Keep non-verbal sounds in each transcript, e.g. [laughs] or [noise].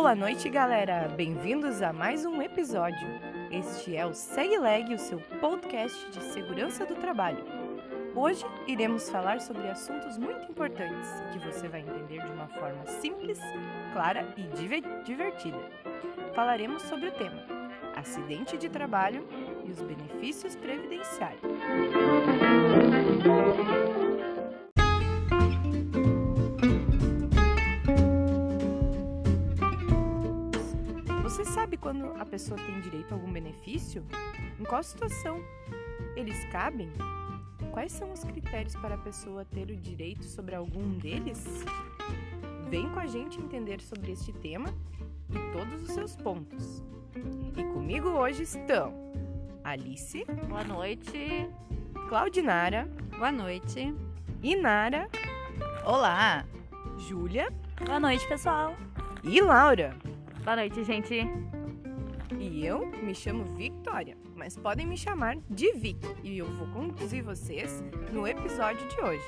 Boa noite, galera! Bem-vindos a mais um episódio. Este é o Segue Leg, o seu podcast de segurança do trabalho. Hoje iremos falar sobre assuntos muito importantes que você vai entender de uma forma simples, clara e divertida. Falaremos sobre o tema acidente de trabalho e os benefícios previdenciários. Quando a pessoa tem direito a algum benefício? Em qual situação eles cabem? Quais são os critérios para a pessoa ter o direito sobre algum deles? Vem com a gente entender sobre este tema e todos os seus pontos. E comigo hoje estão Alice. Boa noite. Claudinara. Boa noite. Inara. Olá. Júlia. Boa noite, pessoal. E Laura. Boa noite, gente. Eu me chamo Victoria, mas podem me chamar de Vic e eu vou conduzir vocês no episódio de hoje.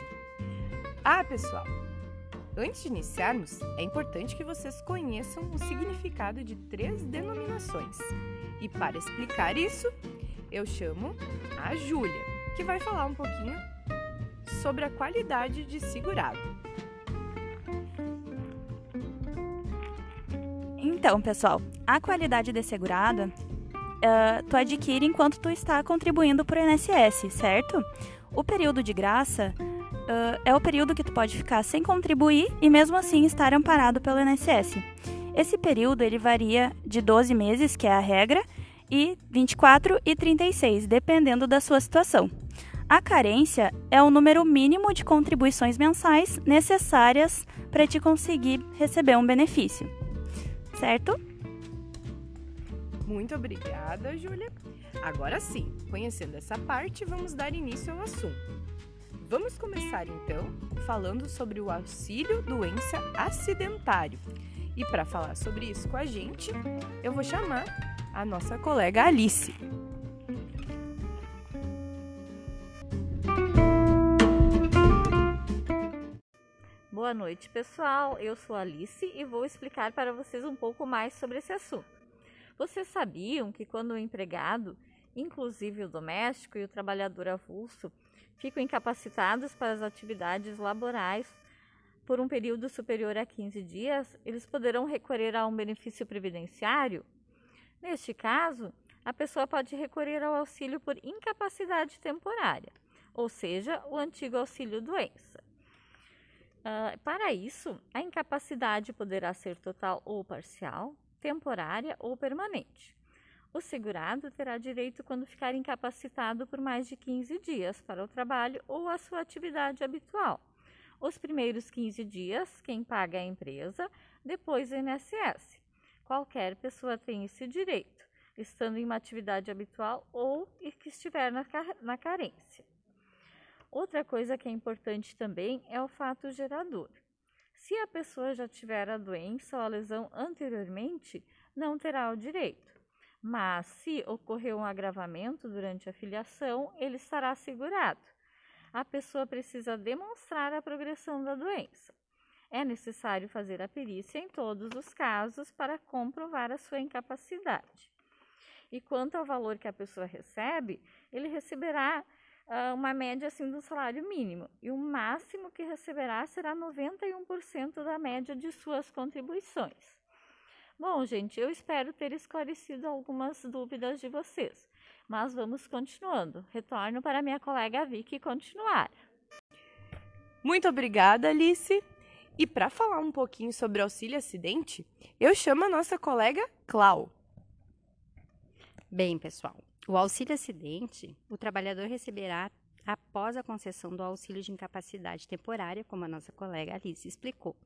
Ah, pessoal, antes de iniciarmos, é importante que vocês conheçam o significado de três denominações. E para explicar isso, eu chamo a Júlia, que vai falar um pouquinho sobre a qualidade de segurado. Então, pessoal, a qualidade de segurada uh, tu adquire enquanto tu está contribuindo para o INSS, certo? O período de graça uh, é o período que tu pode ficar sem contribuir e mesmo assim estar amparado pelo INSS. Esse período ele varia de 12 meses, que é a regra, e 24 e 36, dependendo da sua situação. A carência é o número mínimo de contribuições mensais necessárias para te conseguir receber um benefício. Certo? Muito obrigada, Júlia. Agora sim, conhecendo essa parte, vamos dar início ao assunto. Vamos começar então falando sobre o auxílio doença acidentário. E para falar sobre isso com a gente, eu vou chamar a nossa colega Alice. Boa noite, pessoal. Eu sou Alice e vou explicar para vocês um pouco mais sobre esse assunto. Vocês sabiam que quando o empregado, inclusive o doméstico e o trabalhador avulso, ficam incapacitados para as atividades laborais por um período superior a 15 dias, eles poderão recorrer a um benefício previdenciário Neste caso, a pessoa pode recorrer ao auxílio por incapacidade temporária, ou seja, o antigo auxílio doença. Uh, para isso, a incapacidade poderá ser total ou parcial, temporária ou permanente. O segurado terá direito quando ficar incapacitado por mais de 15 dias para o trabalho ou a sua atividade habitual. Os primeiros 15 dias, quem paga é a empresa, depois o INSS. Qualquer pessoa tem esse direito, estando em uma atividade habitual ou que estiver na, na carência. Outra coisa que é importante também é o fato gerador. Se a pessoa já tiver a doença ou a lesão anteriormente, não terá o direito. Mas se ocorreu um agravamento durante a filiação, ele estará segurado. A pessoa precisa demonstrar a progressão da doença é necessário fazer a perícia em todos os casos para comprovar a sua incapacidade. E quanto ao valor que a pessoa recebe, ele receberá uma média assim do salário mínimo e o máximo que receberá será 91% da média de suas contribuições. Bom, gente, eu espero ter esclarecido algumas dúvidas de vocês, mas vamos continuando. Retorno para minha colega Vicky continuar. Muito obrigada, Alice. E para falar um pouquinho sobre auxílio acidente, eu chamo a nossa colega Clau. Bem, pessoal, o auxílio acidente, o trabalhador receberá após a concessão do auxílio de incapacidade temporária, como a nossa colega Alice explicou.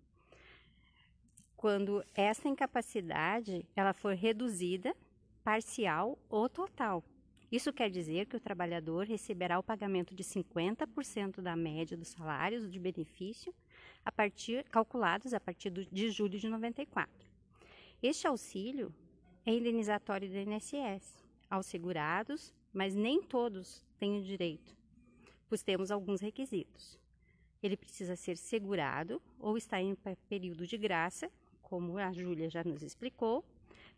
Quando essa incapacidade ela for reduzida, parcial ou total. Isso quer dizer que o trabalhador receberá o pagamento de 50% da média dos salários de benefício a partir, calculados a partir de julho de 94. Este auxílio é indenizatório do INSS aos segurados, mas nem todos têm o direito, pois temos alguns requisitos. Ele precisa ser segurado ou estar em período de graça, como a Júlia já nos explicou,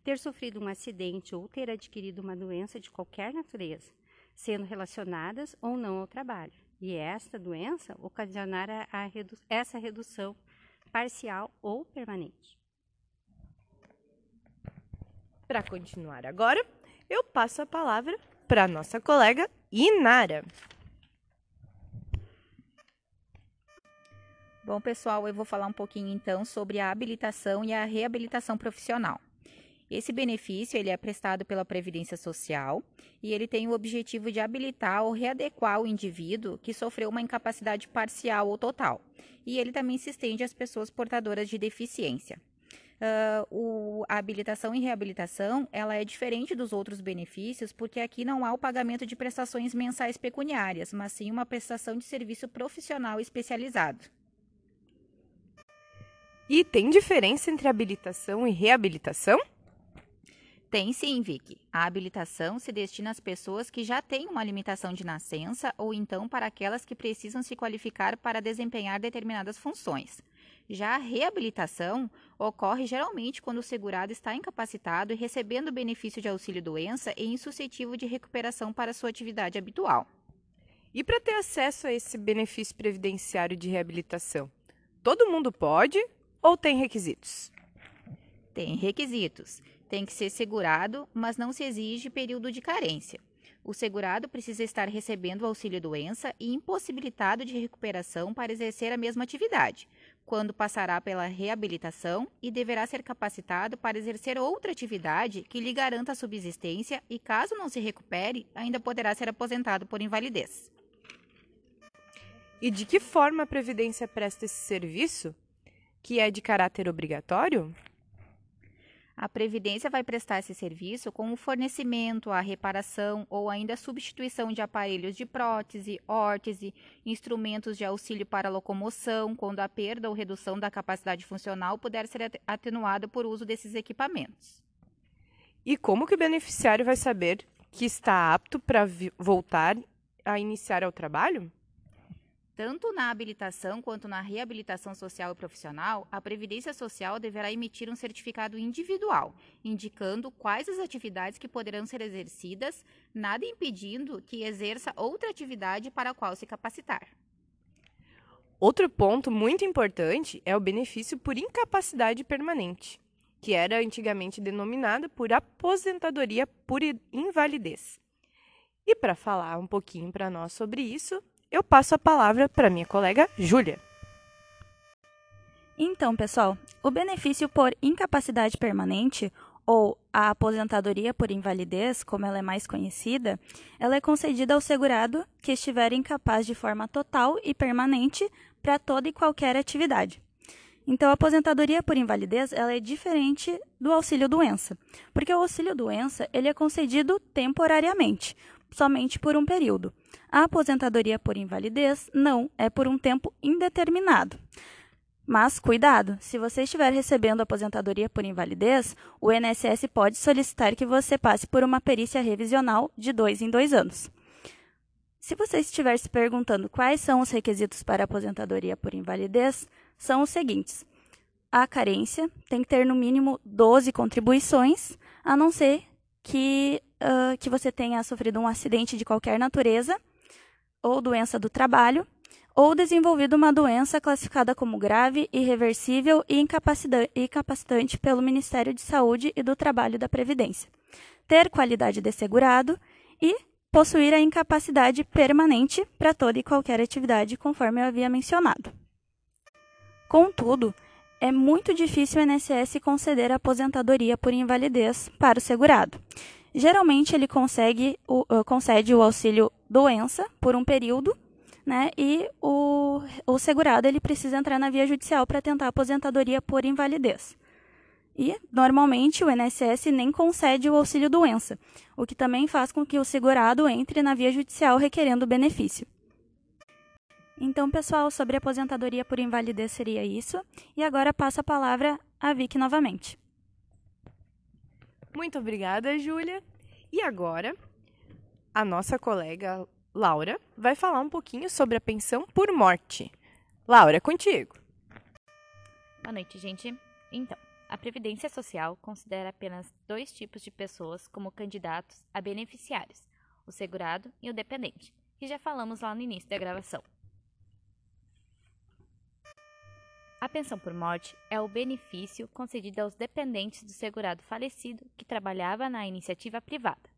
ter sofrido um acidente ou ter adquirido uma doença de qualquer natureza, sendo relacionadas ou não ao trabalho. E esta doença ocasionar a, a redu essa redução parcial ou permanente. Para continuar agora, eu passo a palavra para nossa colega Inara. Bom, pessoal, eu vou falar um pouquinho então sobre a habilitação e a reabilitação profissional. Esse benefício ele é prestado pela Previdência Social e ele tem o objetivo de habilitar ou readequar o indivíduo que sofreu uma incapacidade parcial ou total. E ele também se estende às pessoas portadoras de deficiência. Uh, o, a habilitação e reabilitação ela é diferente dos outros benefícios porque aqui não há o pagamento de prestações mensais pecuniárias, mas sim uma prestação de serviço profissional especializado. E tem diferença entre habilitação e reabilitação? Tem sim, Vicky. A habilitação se destina às pessoas que já têm uma limitação de nascença ou então para aquelas que precisam se qualificar para desempenhar determinadas funções. Já a reabilitação ocorre geralmente quando o segurado está incapacitado e recebendo o benefício de auxílio-doença e insuscetível de recuperação para sua atividade habitual. E para ter acesso a esse benefício previdenciário de reabilitação, todo mundo pode ou tem requisitos? Tem requisitos. Tem que ser segurado, mas não se exige período de carência. O segurado precisa estar recebendo o auxílio-doença e impossibilitado de recuperação para exercer a mesma atividade, quando passará pela reabilitação e deverá ser capacitado para exercer outra atividade que lhe garanta a subsistência e, caso não se recupere, ainda poderá ser aposentado por invalidez. E de que forma a Previdência presta esse serviço? que é de caráter obrigatório? A Previdência vai prestar esse serviço com o fornecimento, a reparação ou ainda a substituição de aparelhos de prótese, órtese, instrumentos de auxílio para locomoção, quando a perda ou redução da capacidade funcional puder ser atenuada por uso desses equipamentos. E como que o beneficiário vai saber que está apto para voltar a iniciar ao trabalho? Tanto na habilitação quanto na reabilitação social e profissional, a Previdência Social deverá emitir um certificado individual, indicando quais as atividades que poderão ser exercidas, nada impedindo que exerça outra atividade para a qual se capacitar. Outro ponto muito importante é o benefício por incapacidade permanente, que era antigamente denominada por aposentadoria por invalidez. E para falar um pouquinho para nós sobre isso, eu passo a palavra para minha colega Júlia. Então, pessoal, o benefício por incapacidade permanente ou a aposentadoria por invalidez, como ela é mais conhecida, ela é concedida ao segurado que estiver incapaz de forma total e permanente para toda e qualquer atividade. Então, a aposentadoria por invalidez ela é diferente do auxílio doença, porque o auxílio doença ele é concedido temporariamente, somente por um período. A aposentadoria por invalidez não, é por um tempo indeterminado. Mas cuidado, se você estiver recebendo aposentadoria por invalidez, o INSS pode solicitar que você passe por uma perícia revisional de dois em dois anos. Se você estiver se perguntando quais são os requisitos para aposentadoria por invalidez, são os seguintes: a carência tem que ter no mínimo 12 contribuições, a não ser que, uh, que você tenha sofrido um acidente de qualquer natureza, ou doença do trabalho, ou desenvolvido uma doença classificada como grave, irreversível e incapacitante pelo Ministério de Saúde e do Trabalho da Previdência. Ter qualidade de segurado e possuir a incapacidade permanente para toda e qualquer atividade, conforme eu havia mencionado. Contudo, é muito difícil o INSS conceder aposentadoria por invalidez para o segurado. Geralmente, ele consegue o, uh, concede o auxílio doença por um período, né? E o, o segurado ele precisa entrar na via judicial para tentar aposentadoria por invalidez. E, normalmente, o INSS nem concede o auxílio doença, o que também faz com que o segurado entre na via judicial requerendo benefício. Então, pessoal, sobre aposentadoria por invalidez seria isso. E agora passo a palavra a Vicky novamente. Muito obrigada, Júlia. E agora, a nossa colega Laura vai falar um pouquinho sobre a pensão por morte. Laura, é contigo. Boa noite, gente. Então, a Previdência Social considera apenas dois tipos de pessoas como candidatos a beneficiários: o segurado e o dependente, que já falamos lá no início da gravação. A pensão por morte é o benefício concedido aos dependentes do segurado falecido que trabalhava na iniciativa privada.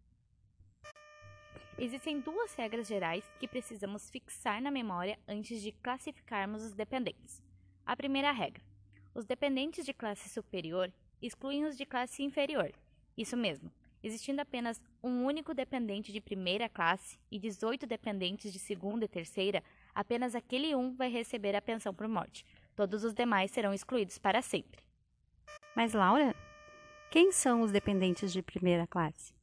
Existem duas regras gerais que precisamos fixar na memória antes de classificarmos os dependentes. A primeira regra: os dependentes de classe superior excluem os de classe inferior. Isso mesmo, existindo apenas um único dependente de primeira classe e 18 dependentes de segunda e terceira, apenas aquele um vai receber a pensão por morte. Todos os demais serão excluídos para sempre. Mas, Laura, quem são os dependentes de primeira classe?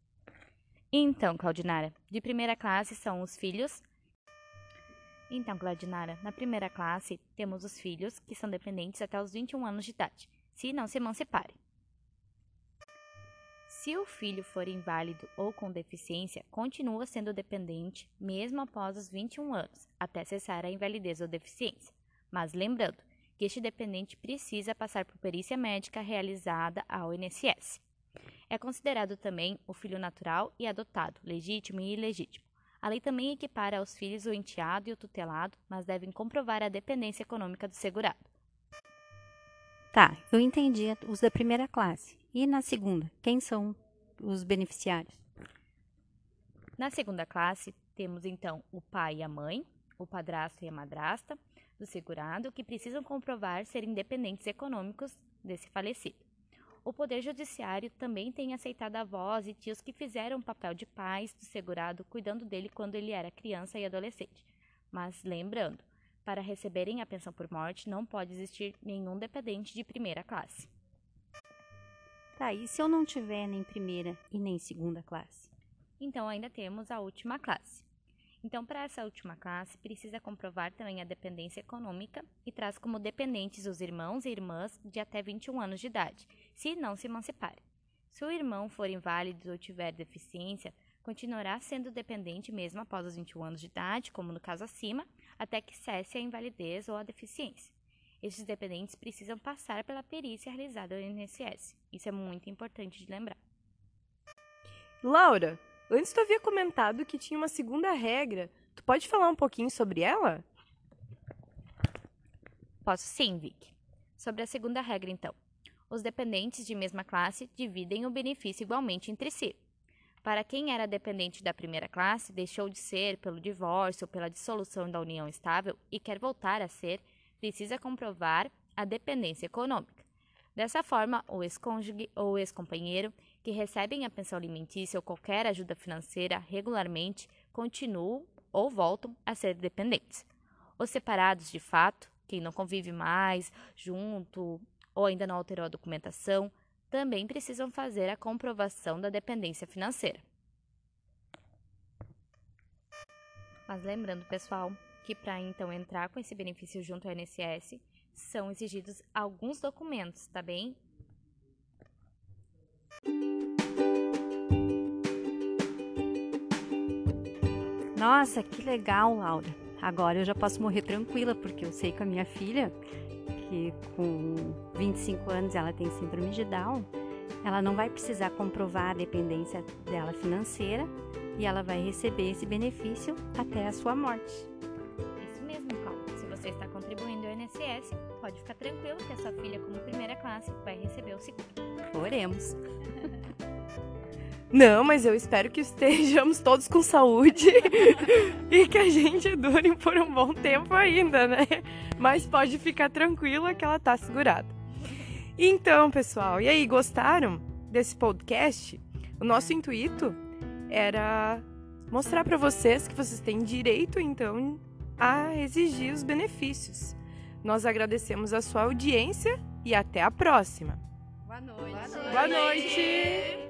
Então, Claudinara, de primeira classe são os filhos. Então, Claudinara, na primeira classe temos os filhos que são dependentes até os 21 anos de idade, se não se emanciparem. Se o filho for inválido ou com deficiência, continua sendo dependente mesmo após os 21 anos, até cessar a invalidez ou deficiência. Mas lembrando, que este dependente precisa passar por perícia médica realizada ao INSS. É considerado também o filho natural e adotado, legítimo e ilegítimo. A lei também equipara aos filhos o enteado e o tutelado, mas devem comprovar a dependência econômica do segurado. Tá, eu entendi os da primeira classe. E na segunda, quem são os beneficiários? Na segunda classe, temos então o pai e a mãe, o padrasto e a madrasta, do segurado que precisam comprovar ser independentes econômicos desse falecido. O Poder Judiciário também tem aceitado avós e tios que fizeram o papel de pais do segurado, cuidando dele quando ele era criança e adolescente. Mas lembrando, para receberem a pensão por morte não pode existir nenhum dependente de primeira classe. Tá, e se eu não tiver nem primeira e nem segunda classe? Então ainda temos a última classe. Então, para essa última classe, precisa comprovar também a dependência econômica e traz como dependentes os irmãos e irmãs de até 21 anos de idade, se não se emanciparem. Se o irmão for inválido ou tiver deficiência, continuará sendo dependente mesmo após os 21 anos de idade, como no caso acima, até que cesse a invalidez ou a deficiência. Estes dependentes precisam passar pela perícia realizada no INSS. Isso é muito importante de lembrar. Laura, Antes tu havia comentado que tinha uma segunda regra. Tu pode falar um pouquinho sobre ela? Posso sim, Vic. Sobre a segunda regra, então. Os dependentes de mesma classe dividem o benefício igualmente entre si. Para quem era dependente da primeira classe, deixou de ser pelo divórcio ou pela dissolução da união estável e quer voltar a ser, precisa comprovar a dependência econômica. Dessa forma, o ex-cônjuge ou ex-companheiro que recebem a pensão alimentícia ou qualquer ajuda financeira regularmente continuam ou voltam a ser dependentes. Os separados de fato, quem não convive mais junto ou ainda não alterou a documentação, também precisam fazer a comprovação da dependência financeira. Mas lembrando, pessoal, que para então entrar com esse benefício junto ao INSS, são exigidos alguns documentos, tá bem? Nossa, que legal, Laura. Agora eu já posso morrer tranquila, porque eu sei que a minha filha, que com 25 anos ela tem síndrome de Down, ela não vai precisar comprovar a dependência dela financeira e ela vai receber esse benefício até a sua morte. Isso mesmo, Paulo. Se você está contribuindo ao INSS, pode ficar tranquilo que a sua filha, como primeira classe, vai receber o seguro. Oremos. Não, mas eu espero que estejamos todos com saúde [laughs] e que a gente dure por um bom tempo ainda, né? Mas pode ficar tranquila que ela tá segurada. Então, pessoal, e aí, gostaram desse podcast? O nosso intuito era mostrar para vocês que vocês têm direito, então, a exigir os benefícios. Nós agradecemos a sua audiência e até a próxima. Boa noite. Boa noite.